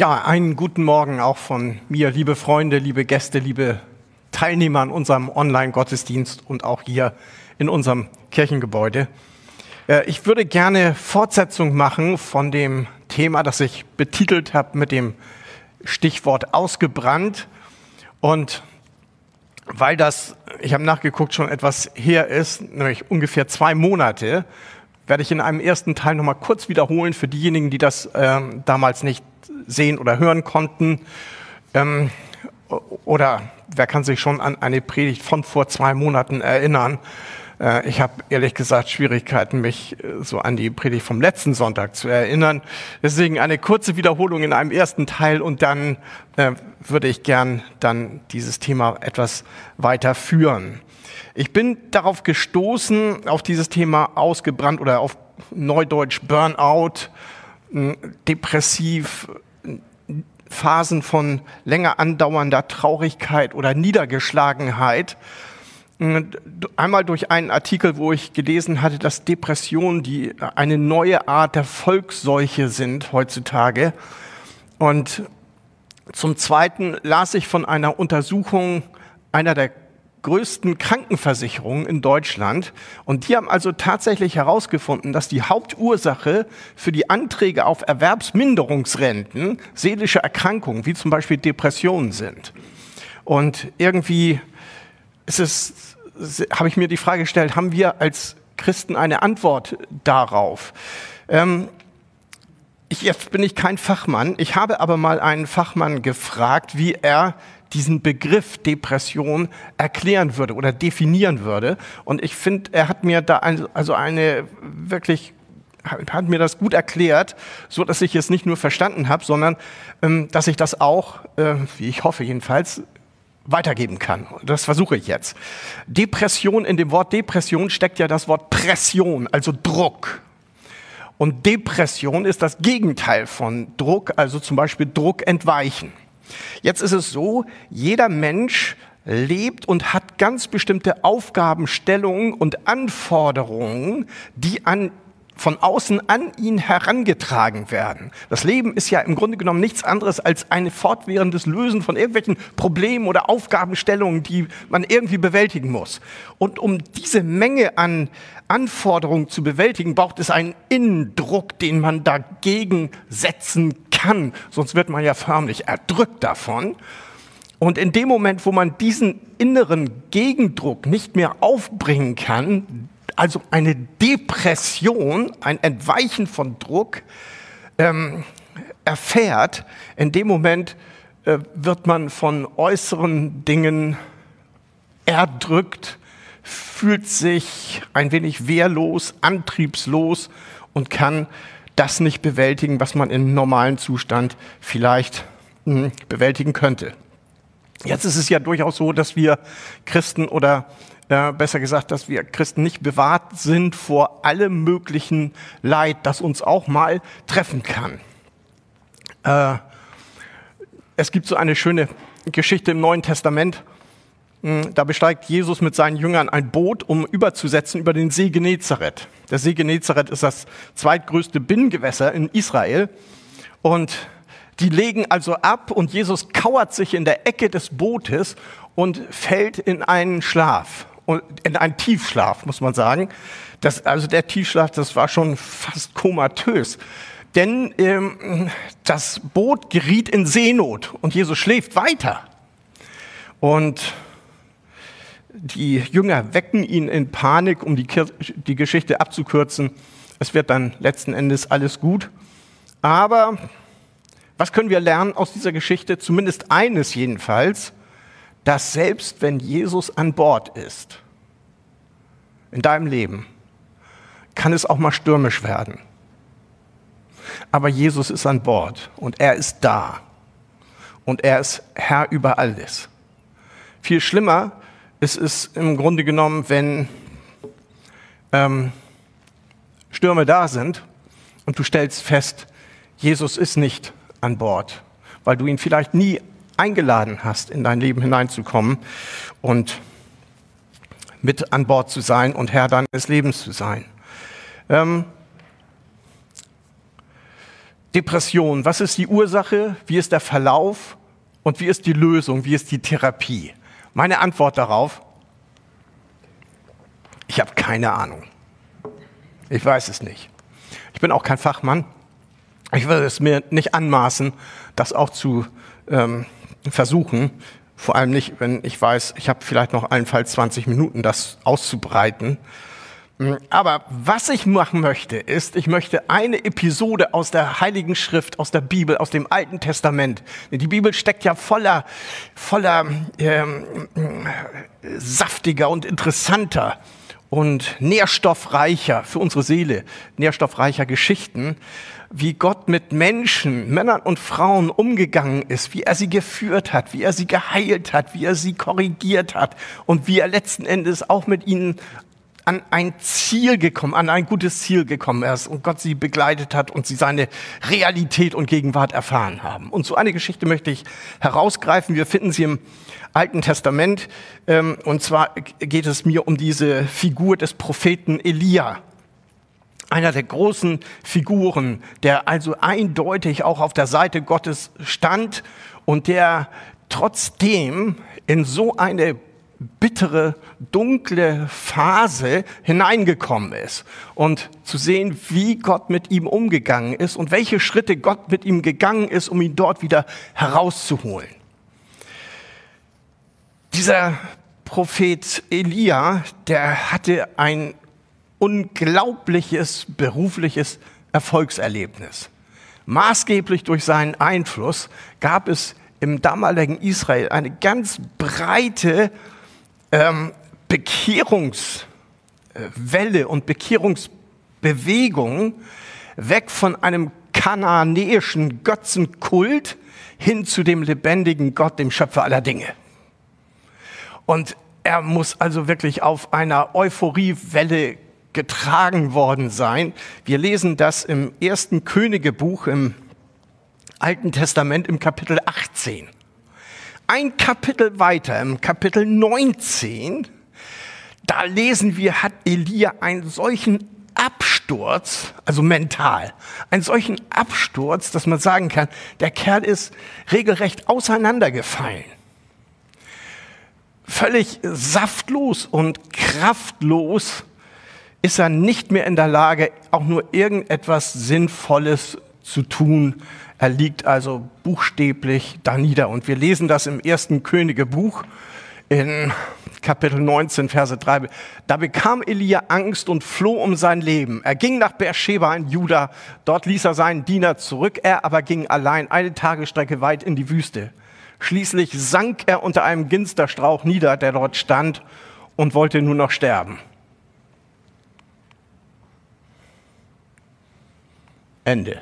Ja, einen guten Morgen auch von mir, liebe Freunde, liebe Gäste, liebe Teilnehmer an unserem Online-Gottesdienst und auch hier in unserem Kirchengebäude. Äh, ich würde gerne Fortsetzung machen von dem Thema, das ich betitelt habe mit dem Stichwort ausgebrannt. Und weil das, ich habe nachgeguckt, schon etwas her ist, nämlich ungefähr zwei Monate, werde ich in einem ersten Teil nochmal kurz wiederholen für diejenigen, die das äh, damals nicht sehen oder hören konnten. Ähm, oder wer kann sich schon an eine Predigt von vor zwei Monaten erinnern? Äh, ich habe ehrlich gesagt Schwierigkeiten, mich äh, so an die Predigt vom letzten Sonntag zu erinnern. Deswegen eine kurze Wiederholung in einem ersten Teil und dann äh, würde ich gern dann dieses Thema etwas weiter führen. Ich bin darauf gestoßen, auf dieses Thema ausgebrannt oder auf Neudeutsch Burnout, depressiv, Phasen von länger andauernder Traurigkeit oder Niedergeschlagenheit. Einmal durch einen Artikel, wo ich gelesen hatte, dass Depressionen die eine neue Art der Volksseuche sind heutzutage. Und zum Zweiten las ich von einer Untersuchung einer der größten Krankenversicherungen in Deutschland. Und die haben also tatsächlich herausgefunden, dass die Hauptursache für die Anträge auf Erwerbsminderungsrenten seelische Erkrankungen, wie zum Beispiel Depressionen sind. Und irgendwie ist es, habe ich mir die Frage gestellt, haben wir als Christen eine Antwort darauf? Ähm, ich, jetzt bin ich kein Fachmann. Ich habe aber mal einen Fachmann gefragt, wie er diesen Begriff Depression erklären würde oder definieren würde. Und ich finde, er hat mir da ein, also eine wirklich hat mir das gut erklärt, so dass ich es nicht nur verstanden habe, sondern ähm, dass ich das auch, äh, wie ich hoffe jedenfalls, weitergeben kann. Das versuche ich jetzt. Depression, in dem Wort Depression steckt ja das Wort Pression, also Druck. Und Depression ist das Gegenteil von Druck, also zum Beispiel Druck entweichen. Jetzt ist es so, jeder Mensch lebt und hat ganz bestimmte Aufgabenstellungen und Anforderungen, die an von außen an ihn herangetragen werden. Das Leben ist ja im Grunde genommen nichts anderes als ein fortwährendes Lösen von irgendwelchen Problemen oder Aufgabenstellungen, die man irgendwie bewältigen muss. Und um diese Menge an Anforderungen zu bewältigen, braucht es einen Innendruck, den man dagegen setzen kann. Sonst wird man ja förmlich erdrückt davon. Und in dem Moment, wo man diesen inneren Gegendruck nicht mehr aufbringen kann, also eine Depression, ein Entweichen von Druck ähm, erfährt, in dem Moment äh, wird man von äußeren Dingen erdrückt, fühlt sich ein wenig wehrlos, antriebslos und kann das nicht bewältigen, was man im normalen Zustand vielleicht mh, hm, bewältigen könnte. Jetzt ist es ja durchaus so, dass wir Christen oder äh, besser gesagt, dass wir Christen nicht bewahrt sind vor allem möglichen Leid, das uns auch mal treffen kann. Äh, es gibt so eine schöne Geschichte im Neuen Testament. Hm, da besteigt Jesus mit seinen Jüngern ein Boot, um überzusetzen über den See Genezareth. Der See Genezareth ist das zweitgrößte Binnengewässer in Israel. Und die legen also ab und Jesus kauert sich in der Ecke des Bootes und fällt in einen Schlaf in einen Tiefschlaf, muss man sagen. Das, also der Tiefschlaf, das war schon fast komatös. Denn ähm, das Boot geriet in Seenot und Jesus schläft weiter. Und die Jünger wecken ihn in Panik, um die, die Geschichte abzukürzen. Es wird dann letzten Endes alles gut. Aber was können wir lernen aus dieser Geschichte? Zumindest eines jedenfalls dass selbst wenn Jesus an Bord ist, in deinem Leben, kann es auch mal stürmisch werden. Aber Jesus ist an Bord und er ist da und er ist Herr über alles. Viel schlimmer ist es im Grunde genommen, wenn ähm, Stürme da sind und du stellst fest, Jesus ist nicht an Bord, weil du ihn vielleicht nie eingeladen hast, in dein Leben hineinzukommen und mit an Bord zu sein und Herr deines Lebens zu sein. Ähm, Depression, was ist die Ursache, wie ist der Verlauf und wie ist die Lösung, wie ist die Therapie? Meine Antwort darauf, ich habe keine Ahnung. Ich weiß es nicht. Ich bin auch kein Fachmann. Ich würde es mir nicht anmaßen, das auch zu ähm, versuchen. Vor allem nicht, wenn ich weiß, ich habe vielleicht noch allenfalls 20 Minuten, das auszubreiten. Hm, aber was ich machen möchte, ist, ich möchte eine Episode aus der Heiligen Schrift, aus der Bibel, aus dem Alten Testament. Die Bibel steckt ja voller, voller ähm, saftiger und interessanter und nährstoffreicher für unsere Seele, nährstoffreicher Geschichten, wie Gott mit Menschen, Männern und Frauen umgegangen ist, wie er sie geführt hat, wie er sie geheilt hat, wie er sie korrigiert hat und wie er letzten Endes auch mit ihnen an ein Ziel gekommen, an ein gutes Ziel gekommen ist und Gott sie begleitet hat und sie seine Realität und Gegenwart erfahren haben. Und so eine Geschichte möchte ich herausgreifen. Wir finden sie im Alten Testament. Ähm, und zwar geht es mir um diese Figur des Propheten Elia. Einer der großen Figuren, der also eindeutig auch auf der Seite Gottes stand und der trotzdem in so eine bittere, dunkle Phase hineingekommen ist und zu sehen, wie Gott mit ihm umgegangen ist und welche Schritte Gott mit ihm gegangen ist, um ihn dort wieder herauszuholen. Dieser Prophet Elia, der hatte ein unglaubliches berufliches Erfolgserlebnis. Maßgeblich durch seinen Einfluss gab es im damaligen Israel eine ganz breite ähm, Bekehrungswelle und Bekehrungsbewegung weg von einem kananäischen Götzenkult hin zu dem lebendigen Gott, dem Schöpfer aller Dinge. Und er muss also wirklich auf einer Euphoriewelle getragen worden sein. Wir lesen das im ersten Königebuch im Alten Testament im Kapitel 18. Ein Kapitel weiter, im Kapitel 19, da lesen wir, hat Elia einen solchen Absturz, also mental, einen solchen Absturz, dass man sagen kann, der Kerl ist regelrecht auseinandergefallen. Völlig saftlos und kraftlos ist er nicht mehr in der Lage, auch nur irgendetwas Sinnvolles zu tun. Er liegt also buchstäblich da nieder. Und wir lesen das im ersten Königebuch in Kapitel 19, Verse 3. Da bekam Elia Angst und floh um sein Leben. Er ging nach Beersheba in Juda. Dort ließ er seinen Diener zurück. Er aber ging allein eine Tagesstrecke weit in die Wüste. Schließlich sank er unter einem Ginsterstrauch nieder, der dort stand, und wollte nur noch sterben. Ende.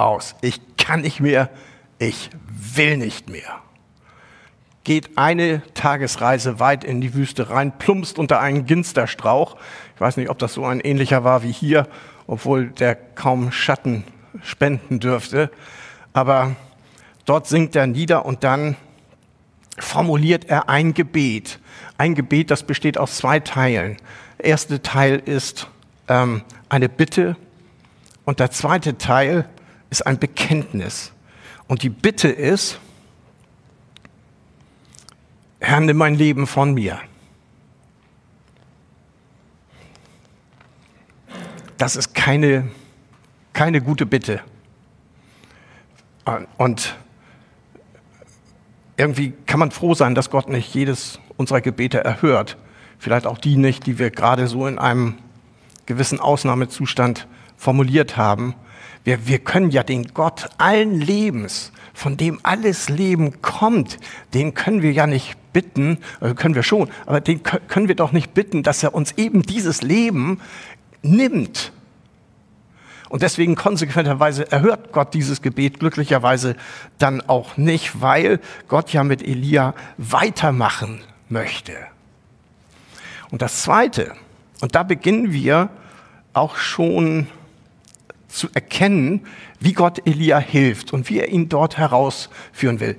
Aus. Ich kann nicht mehr, ich will nicht mehr. Geht eine Tagesreise weit in die Wüste rein, plumpst unter einen Ginsterstrauch. Ich weiß nicht, ob das so ein ähnlicher war wie hier, obwohl der kaum Schatten spenden dürfte. Aber Dort sinkt er nieder und dann formuliert er ein Gebet. Ein Gebet, das besteht aus zwei Teilen. Der erste Teil ist ähm, eine Bitte und der zweite Teil ist ein Bekenntnis. Und die Bitte ist, Herr, nimm mein Leben von mir. Das ist keine, keine gute Bitte. Und irgendwie kann man froh sein, dass Gott nicht jedes unserer Gebete erhört. Vielleicht auch die nicht, die wir gerade so in einem gewissen Ausnahmezustand formuliert haben. Wir, wir können ja den Gott allen Lebens, von dem alles Leben kommt, den können wir ja nicht bitten, also können wir schon, aber den können wir doch nicht bitten, dass er uns eben dieses Leben nimmt und deswegen konsequenterweise erhört Gott dieses Gebet glücklicherweise dann auch nicht, weil Gott ja mit Elia weitermachen möchte. Und das Zweite, und da beginnen wir auch schon zu erkennen, wie Gott Elia hilft und wie er ihn dort herausführen will.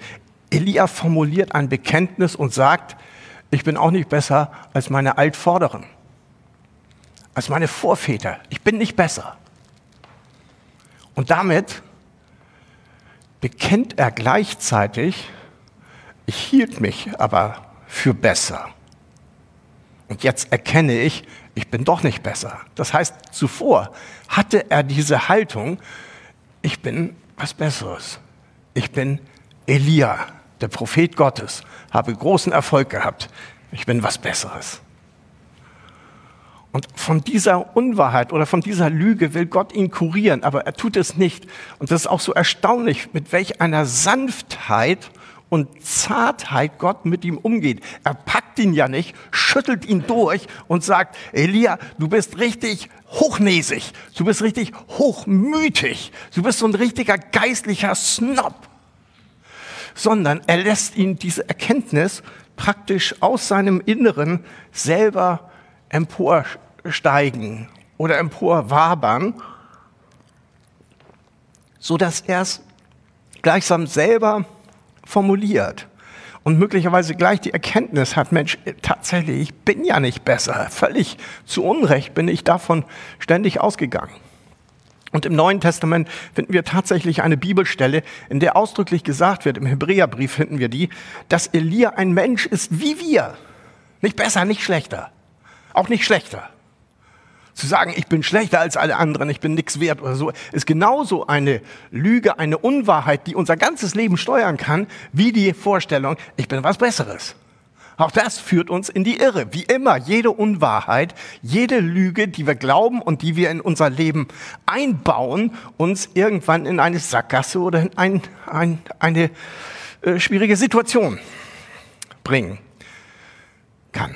Elia formuliert ein Bekenntnis und sagt, ich bin auch nicht besser als meine Altvorderen, als meine Vorväter. Ich bin nicht besser. Und damit bekennt er gleichzeitig, ich hielt mich aber für besser. Und jetzt erkenne ich, ich bin doch nicht besser. Das heißt, zuvor hatte er diese Haltung, ich bin was Besseres. Ich bin Elia, der Prophet Gottes, habe großen Erfolg gehabt. Ich bin was Besseres. Und von dieser Unwahrheit oder von dieser Lüge will Gott ihn kurieren, aber er tut es nicht. Und das ist auch so erstaunlich, mit welch einer Sanftheit und Zartheit Gott mit ihm umgeht. Er packt ihn ja nicht, schüttelt ihn durch und sagt, Elia, du bist richtig hochnäsig, du bist richtig hochmütig, du bist so ein richtiger geistlicher Snob. Sondern er lässt ihn diese Erkenntnis praktisch aus seinem Inneren selber emporsteigen oder emporwabern, so dass er es gleichsam selber formuliert und möglicherweise gleich die Erkenntnis hat, Mensch, tatsächlich, ich bin ja nicht besser. Völlig zu Unrecht bin ich davon ständig ausgegangen. Und im Neuen Testament finden wir tatsächlich eine Bibelstelle, in der ausdrücklich gesagt wird, im Hebräerbrief finden wir die, dass Elia ein Mensch ist wie wir. Nicht besser, nicht schlechter. Auch nicht schlechter. Zu sagen, ich bin schlechter als alle anderen, ich bin nichts wert oder so, ist genauso eine Lüge, eine Unwahrheit, die unser ganzes Leben steuern kann, wie die Vorstellung, ich bin was Besseres. Auch das führt uns in die Irre. Wie immer, jede Unwahrheit, jede Lüge, die wir glauben und die wir in unser Leben einbauen, uns irgendwann in eine Sackgasse oder in ein, ein, eine äh, schwierige Situation bringen kann.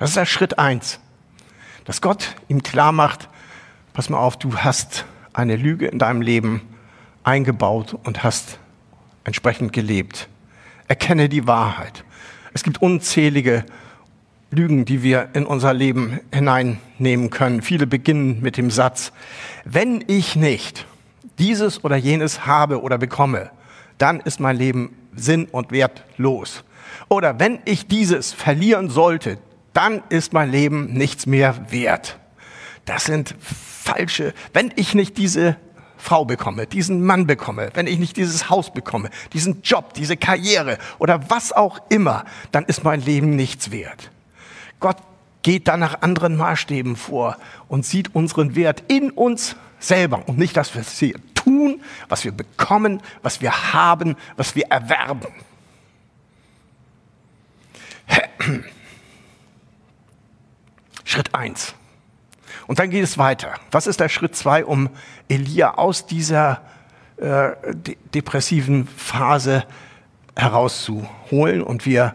Das ist der Schritt eins, dass Gott ihm klar macht, pass mal auf, du hast eine Lüge in deinem Leben eingebaut und hast entsprechend gelebt. Erkenne die Wahrheit. Es gibt unzählige Lügen, die wir in unser Leben hineinnehmen können. Viele beginnen mit dem Satz, wenn ich nicht dieses oder jenes habe oder bekomme, dann ist mein Leben sinn- und wertlos. Oder wenn ich dieses verlieren sollte, dann ist mein Leben nichts mehr wert. Das sind falsche, wenn ich nicht diese Frau bekomme, diesen Mann bekomme, wenn ich nicht dieses Haus bekomme, diesen Job, diese Karriere oder was auch immer, dann ist mein Leben nichts wert. Gott geht da nach anderen Maßstäben vor und sieht unseren Wert in uns selber und nicht, dass wir es hier tun, was wir bekommen, was wir haben, was wir erwerben. Schritt eins. Und dann geht es weiter. Was ist der Schritt zwei, um Elia aus dieser äh, de depressiven Phase herauszuholen? Und wir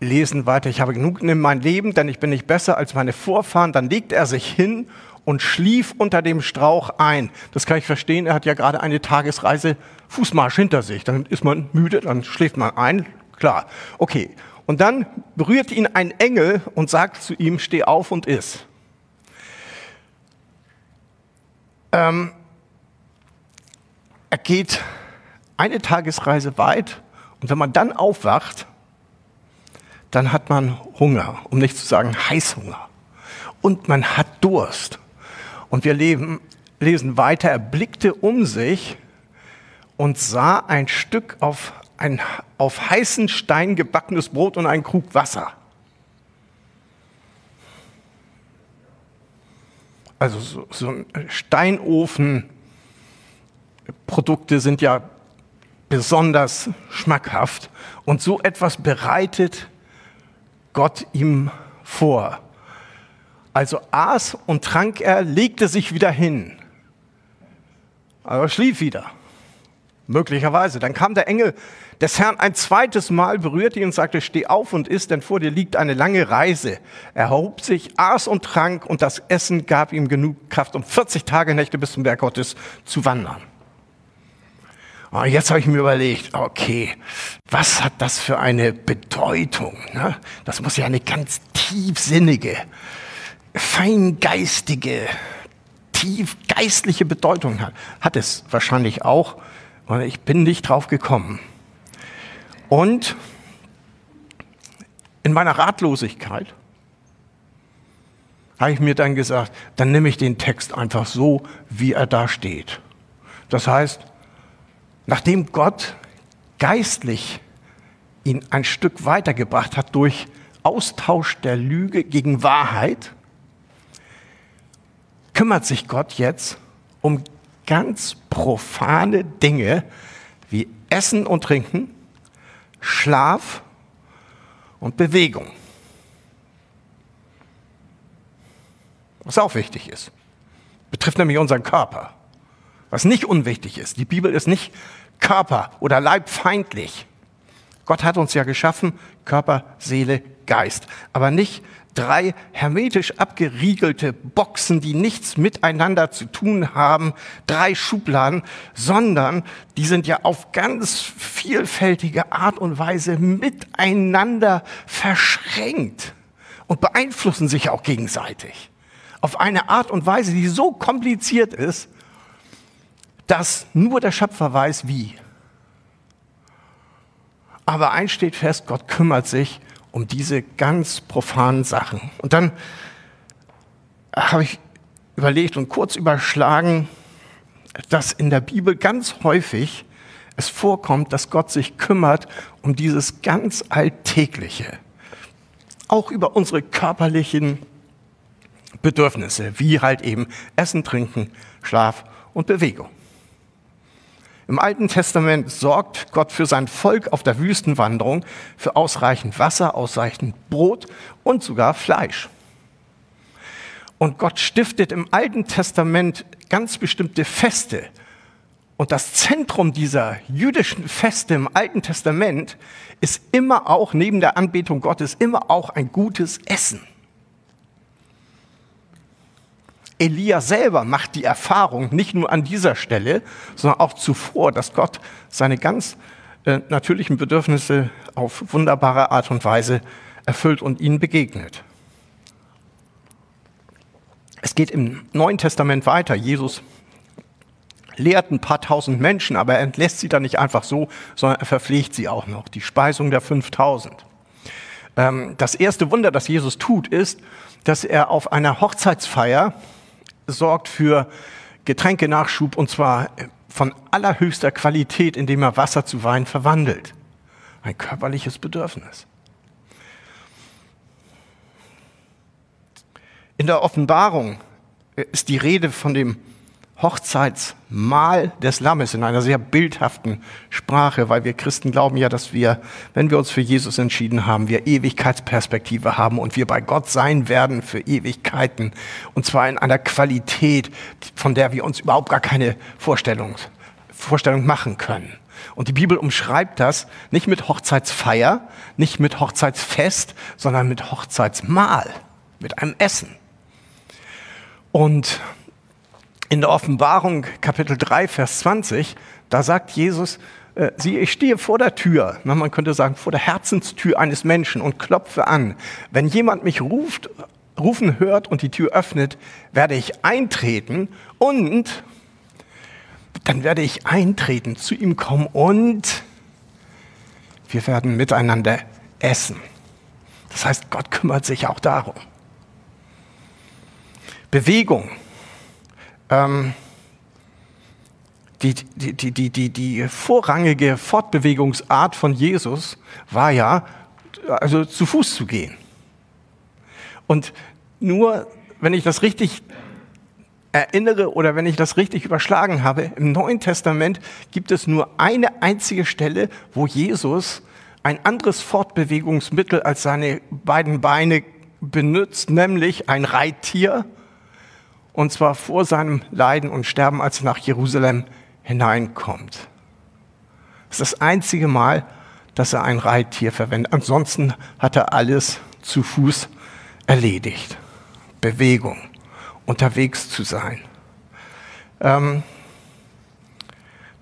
lesen weiter. Ich habe genug in meinem Leben, denn ich bin nicht besser als meine Vorfahren. Dann legt er sich hin und schlief unter dem Strauch ein. Das kann ich verstehen. Er hat ja gerade eine Tagesreise Fußmarsch hinter sich. Dann ist man müde, dann schläft man ein. Klar. Okay. Und dann berührt ihn ein Engel und sagt zu ihm, steh auf und iss. Ähm, er geht eine Tagesreise weit und wenn man dann aufwacht, dann hat man Hunger, um nicht zu sagen Heißhunger. Und man hat Durst. Und wir leben, lesen weiter, er blickte um sich und sah ein Stück auf ein auf heißen Stein gebackenes Brot und einen Krug Wasser. Also so, so ein Steinofen, Produkte sind ja besonders schmackhaft und so etwas bereitet Gott ihm vor. Also aß und trank er, legte sich wieder hin, aber schlief wieder. Möglicherweise. Dann kam der Engel des Herrn ein zweites Mal, berührte ihn und sagte, steh auf und iss, denn vor dir liegt eine lange Reise. Er erhob sich, aß und trank und das Essen gab ihm genug Kraft, um 40 Tage Nächte bis zum Berg Gottes zu wandern. Und jetzt habe ich mir überlegt, okay, was hat das für eine Bedeutung? Ne? Das muss ja eine ganz tiefsinnige, feingeistige, tiefgeistliche Bedeutung haben. Hat es wahrscheinlich auch und ich bin nicht drauf gekommen. Und in meiner Ratlosigkeit habe ich mir dann gesagt, dann nehme ich den Text einfach so, wie er da steht. Das heißt, nachdem Gott geistlich ihn ein Stück weitergebracht hat durch Austausch der Lüge gegen Wahrheit, kümmert sich Gott jetzt um ganz profane Dinge wie Essen und Trinken, Schlaf und Bewegung. Was auch wichtig ist. Betrifft nämlich unseren Körper. Was nicht unwichtig ist. Die Bibel ist nicht körper- oder leibfeindlich. Gott hat uns ja geschaffen, Körper, Seele, Geist. Aber nicht drei hermetisch abgeriegelte Boxen, die nichts miteinander zu tun haben, drei Schubladen, sondern die sind ja auf ganz vielfältige Art und Weise miteinander verschränkt und beeinflussen sich auch gegenseitig. Auf eine Art und Weise, die so kompliziert ist, dass nur der Schöpfer weiß, wie. Aber eins steht fest, Gott kümmert sich um diese ganz profanen Sachen. Und dann habe ich überlegt und kurz überschlagen, dass in der Bibel ganz häufig es vorkommt, dass Gott sich kümmert um dieses ganz Alltägliche. Auch über unsere körperlichen Bedürfnisse, wie halt eben Essen, Trinken, Schlaf und Bewegung. Im Alten Testament sorgt Gott für sein Volk auf der Wüstenwanderung für ausreichend Wasser, ausreichend Brot und sogar Fleisch. Und Gott stiftet im Alten Testament ganz bestimmte Feste. Und das Zentrum dieser jüdischen Feste im Alten Testament ist immer auch, neben der Anbetung Gottes, immer auch ein gutes Essen. Elia selber macht die Erfahrung, nicht nur an dieser Stelle, sondern auch zuvor, dass Gott seine ganz äh, natürlichen Bedürfnisse auf wunderbare Art und Weise erfüllt und ihnen begegnet. Es geht im Neuen Testament weiter. Jesus lehrt ein paar tausend Menschen, aber er entlässt sie dann nicht einfach so, sondern er verpflegt sie auch noch. Die Speisung der 5000. Ähm, das erste Wunder, das Jesus tut, ist, dass er auf einer Hochzeitsfeier sorgt für Getränkenachschub und zwar von allerhöchster Qualität, indem er Wasser zu Wein verwandelt. Ein körperliches Bedürfnis. In der Offenbarung ist die Rede von dem Hochzeitsmahl des Lammes in einer sehr bildhaften Sprache, weil wir Christen glauben ja, dass wir, wenn wir uns für Jesus entschieden haben, wir Ewigkeitsperspektive haben und wir bei Gott sein werden für Ewigkeiten. Und zwar in einer Qualität, von der wir uns überhaupt gar keine Vorstellung, Vorstellung machen können. Und die Bibel umschreibt das nicht mit Hochzeitsfeier, nicht mit Hochzeitsfest, sondern mit Hochzeitsmahl, mit einem Essen. Und in der Offenbarung Kapitel 3, Vers 20, da sagt Jesus, äh, siehe, ich stehe vor der Tür, na, man könnte sagen, vor der Herzenstür eines Menschen und klopfe an. Wenn jemand mich ruft, rufen hört und die Tür öffnet, werde ich eintreten und dann werde ich eintreten, zu ihm kommen und wir werden miteinander essen. Das heißt, Gott kümmert sich auch darum. Bewegung ähm, die, die, die, die, die, die vorrangige Fortbewegungsart von Jesus war ja, also zu Fuß zu gehen. Und nur, wenn ich das richtig erinnere oder wenn ich das richtig überschlagen habe, im Neuen Testament gibt es nur eine einzige Stelle, wo Jesus ein anderes Fortbewegungsmittel als seine beiden Beine benutzt, nämlich ein Reittier und zwar vor seinem Leiden und Sterben, als er nach Jerusalem hineinkommt. Das ist das einzige Mal, dass er ein Reittier verwendet. Ansonsten hat er alles zu Fuß erledigt. Bewegung, unterwegs zu sein. Ähm,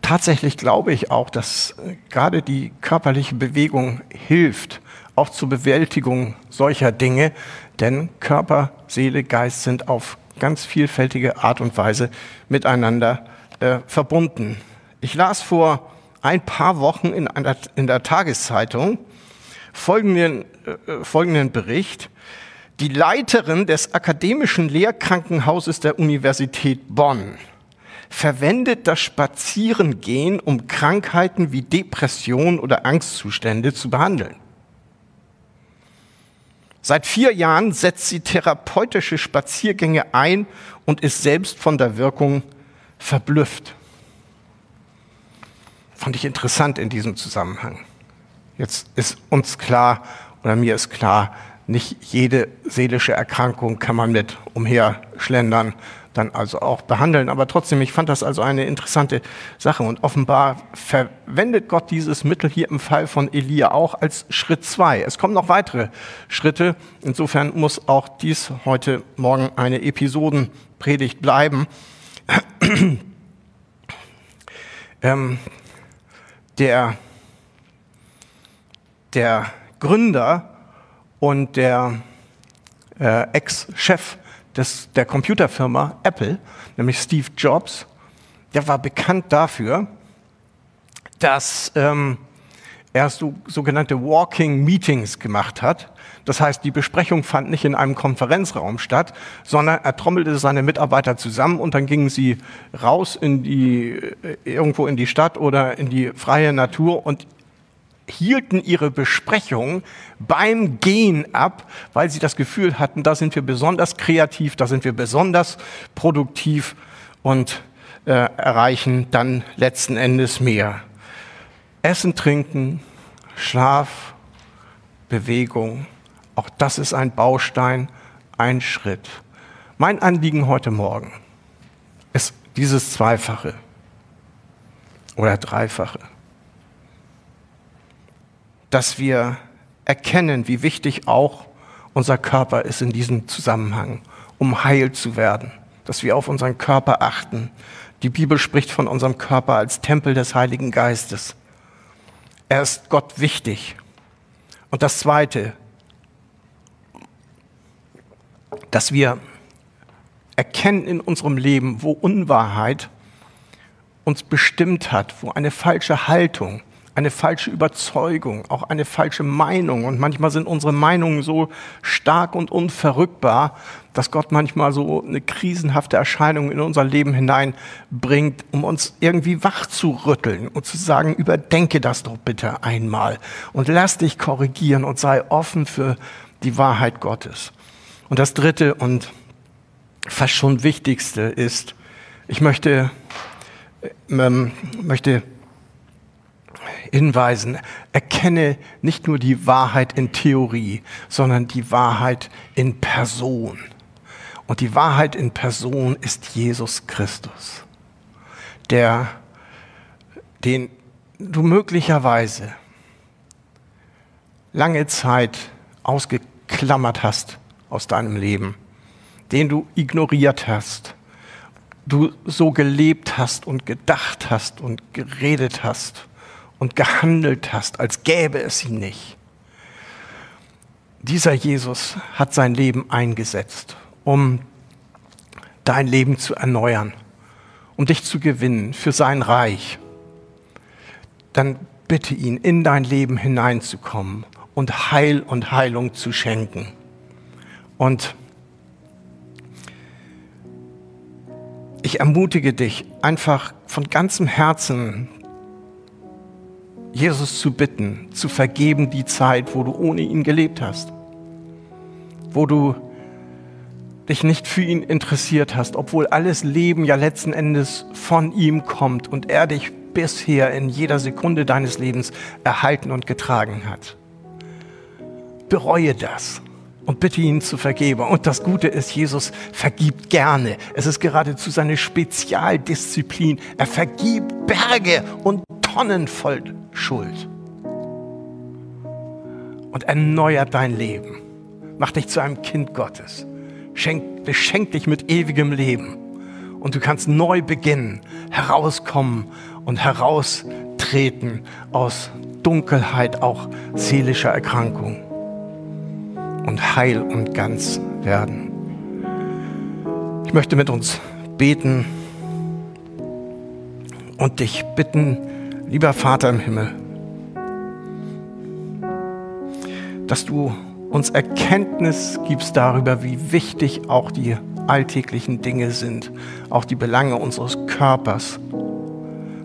tatsächlich glaube ich auch, dass gerade die körperliche Bewegung hilft, auch zur Bewältigung solcher Dinge, denn Körper, Seele, Geist sind auf ganz vielfältige Art und Weise miteinander äh, verbunden. Ich las vor ein paar Wochen in, einer, in der Tageszeitung folgenden, äh, folgenden Bericht. Die Leiterin des akademischen Lehrkrankenhauses der Universität Bonn verwendet das Spazierengehen, um Krankheiten wie Depression oder Angstzustände zu behandeln. Seit vier Jahren setzt sie therapeutische Spaziergänge ein und ist selbst von der Wirkung verblüfft. Fand ich interessant in diesem Zusammenhang. Jetzt ist uns klar, oder mir ist klar, nicht jede seelische Erkrankung kann man mit umherschlendern dann also auch behandeln. Aber trotzdem, ich fand das also eine interessante Sache. Und offenbar verwendet Gott dieses Mittel hier im Fall von Elia auch als Schritt zwei. Es kommen noch weitere Schritte. Insofern muss auch dies heute Morgen eine Episodenpredigt bleiben. ähm, der, der Gründer und der äh, Ex-Chef des, der Computerfirma Apple, nämlich Steve Jobs, der war bekannt dafür, dass ähm, er so, sogenannte Walking Meetings gemacht hat. Das heißt, die Besprechung fand nicht in einem Konferenzraum statt, sondern er trommelte seine Mitarbeiter zusammen und dann gingen sie raus in die, äh, irgendwo in die Stadt oder in die freie Natur und hielten ihre Besprechung beim Gehen ab, weil sie das Gefühl hatten, da sind wir besonders kreativ, da sind wir besonders produktiv und äh, erreichen dann letzten Endes mehr. Essen, Trinken, Schlaf, Bewegung, auch das ist ein Baustein, ein Schritt. Mein Anliegen heute Morgen ist dieses Zweifache oder Dreifache dass wir erkennen, wie wichtig auch unser Körper ist in diesem Zusammenhang, um heil zu werden, dass wir auf unseren Körper achten. Die Bibel spricht von unserem Körper als Tempel des Heiligen Geistes. Er ist Gott wichtig. Und das Zweite, dass wir erkennen in unserem Leben, wo Unwahrheit uns bestimmt hat, wo eine falsche Haltung, eine falsche Überzeugung, auch eine falsche Meinung. Und manchmal sind unsere Meinungen so stark und unverrückbar, dass Gott manchmal so eine krisenhafte Erscheinung in unser Leben hineinbringt, um uns irgendwie wach zu rütteln und zu sagen, überdenke das doch bitte einmal und lass dich korrigieren und sei offen für die Wahrheit Gottes. Und das Dritte und fast schon Wichtigste ist, ich möchte, ähm, möchte hinweisen, erkenne nicht nur die Wahrheit in Theorie, sondern die Wahrheit in Person. Und die Wahrheit in Person ist Jesus Christus, der, den du möglicherweise lange Zeit ausgeklammert hast aus deinem Leben, den du ignoriert hast, du so gelebt hast und gedacht hast und geredet hast und gehandelt hast, als gäbe es ihn nicht. Dieser Jesus hat sein Leben eingesetzt, um dein Leben zu erneuern, um dich zu gewinnen für sein Reich. Dann bitte ihn, in dein Leben hineinzukommen und Heil und Heilung zu schenken. Und ich ermutige dich, einfach von ganzem Herzen Jesus zu bitten, zu vergeben die Zeit, wo du ohne ihn gelebt hast, wo du dich nicht für ihn interessiert hast, obwohl alles Leben ja letzten Endes von ihm kommt und er dich bisher in jeder Sekunde deines Lebens erhalten und getragen hat. Bereue das und bitte ihn zu vergeben. Und das Gute ist, Jesus vergibt gerne. Es ist geradezu seine Spezialdisziplin. Er vergibt Berge und Tonnen voll Schuld. Und erneuert dein Leben. Mach dich zu einem Kind Gottes. Schenk, beschenk dich mit ewigem Leben. Und du kannst neu beginnen, herauskommen und heraustreten aus Dunkelheit, auch seelischer Erkrankung. Und heil und ganz werden. Ich möchte mit uns beten und dich bitten, Lieber Vater im Himmel, dass du uns Erkenntnis gibst darüber, wie wichtig auch die alltäglichen Dinge sind, auch die Belange unseres Körpers,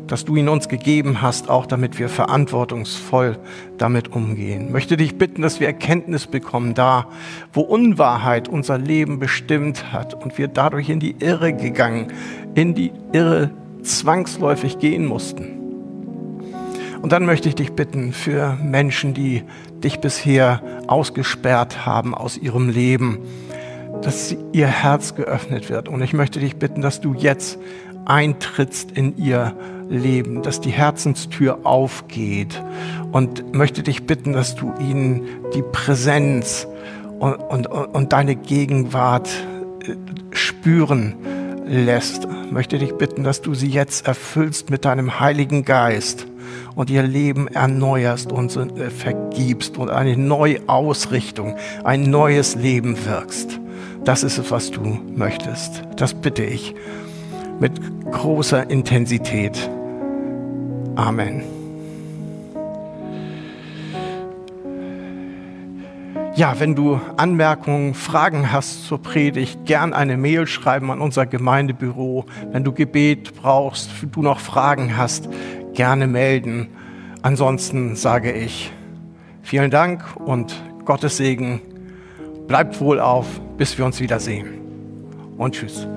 dass du ihn uns gegeben hast, auch damit wir verantwortungsvoll damit umgehen. Ich möchte dich bitten, dass wir Erkenntnis bekommen, da wo Unwahrheit unser Leben bestimmt hat und wir dadurch in die Irre gegangen, in die Irre zwangsläufig gehen mussten. Und dann möchte ich dich bitten für Menschen, die dich bisher ausgesperrt haben aus ihrem Leben, dass ihr Herz geöffnet wird. Und ich möchte dich bitten, dass du jetzt eintrittst in ihr Leben, dass die Herzenstür aufgeht und möchte dich bitten, dass du ihnen die Präsenz und, und, und deine Gegenwart äh, spüren lässt. Möchte dich bitten, dass du sie jetzt erfüllst mit deinem Heiligen Geist und ihr Leben erneuerst und äh, vergibst und eine Neuausrichtung, ein neues Leben wirkst. Das ist es, was du möchtest. Das bitte ich mit großer Intensität. Amen. Ja, wenn du Anmerkungen, Fragen hast zur Predigt, gern eine Mail schreiben an unser Gemeindebüro. Wenn du Gebet brauchst, du noch Fragen hast, gerne melden. Ansonsten sage ich vielen Dank und Gottes Segen. Bleibt wohl auf, bis wir uns wiedersehen. Und tschüss.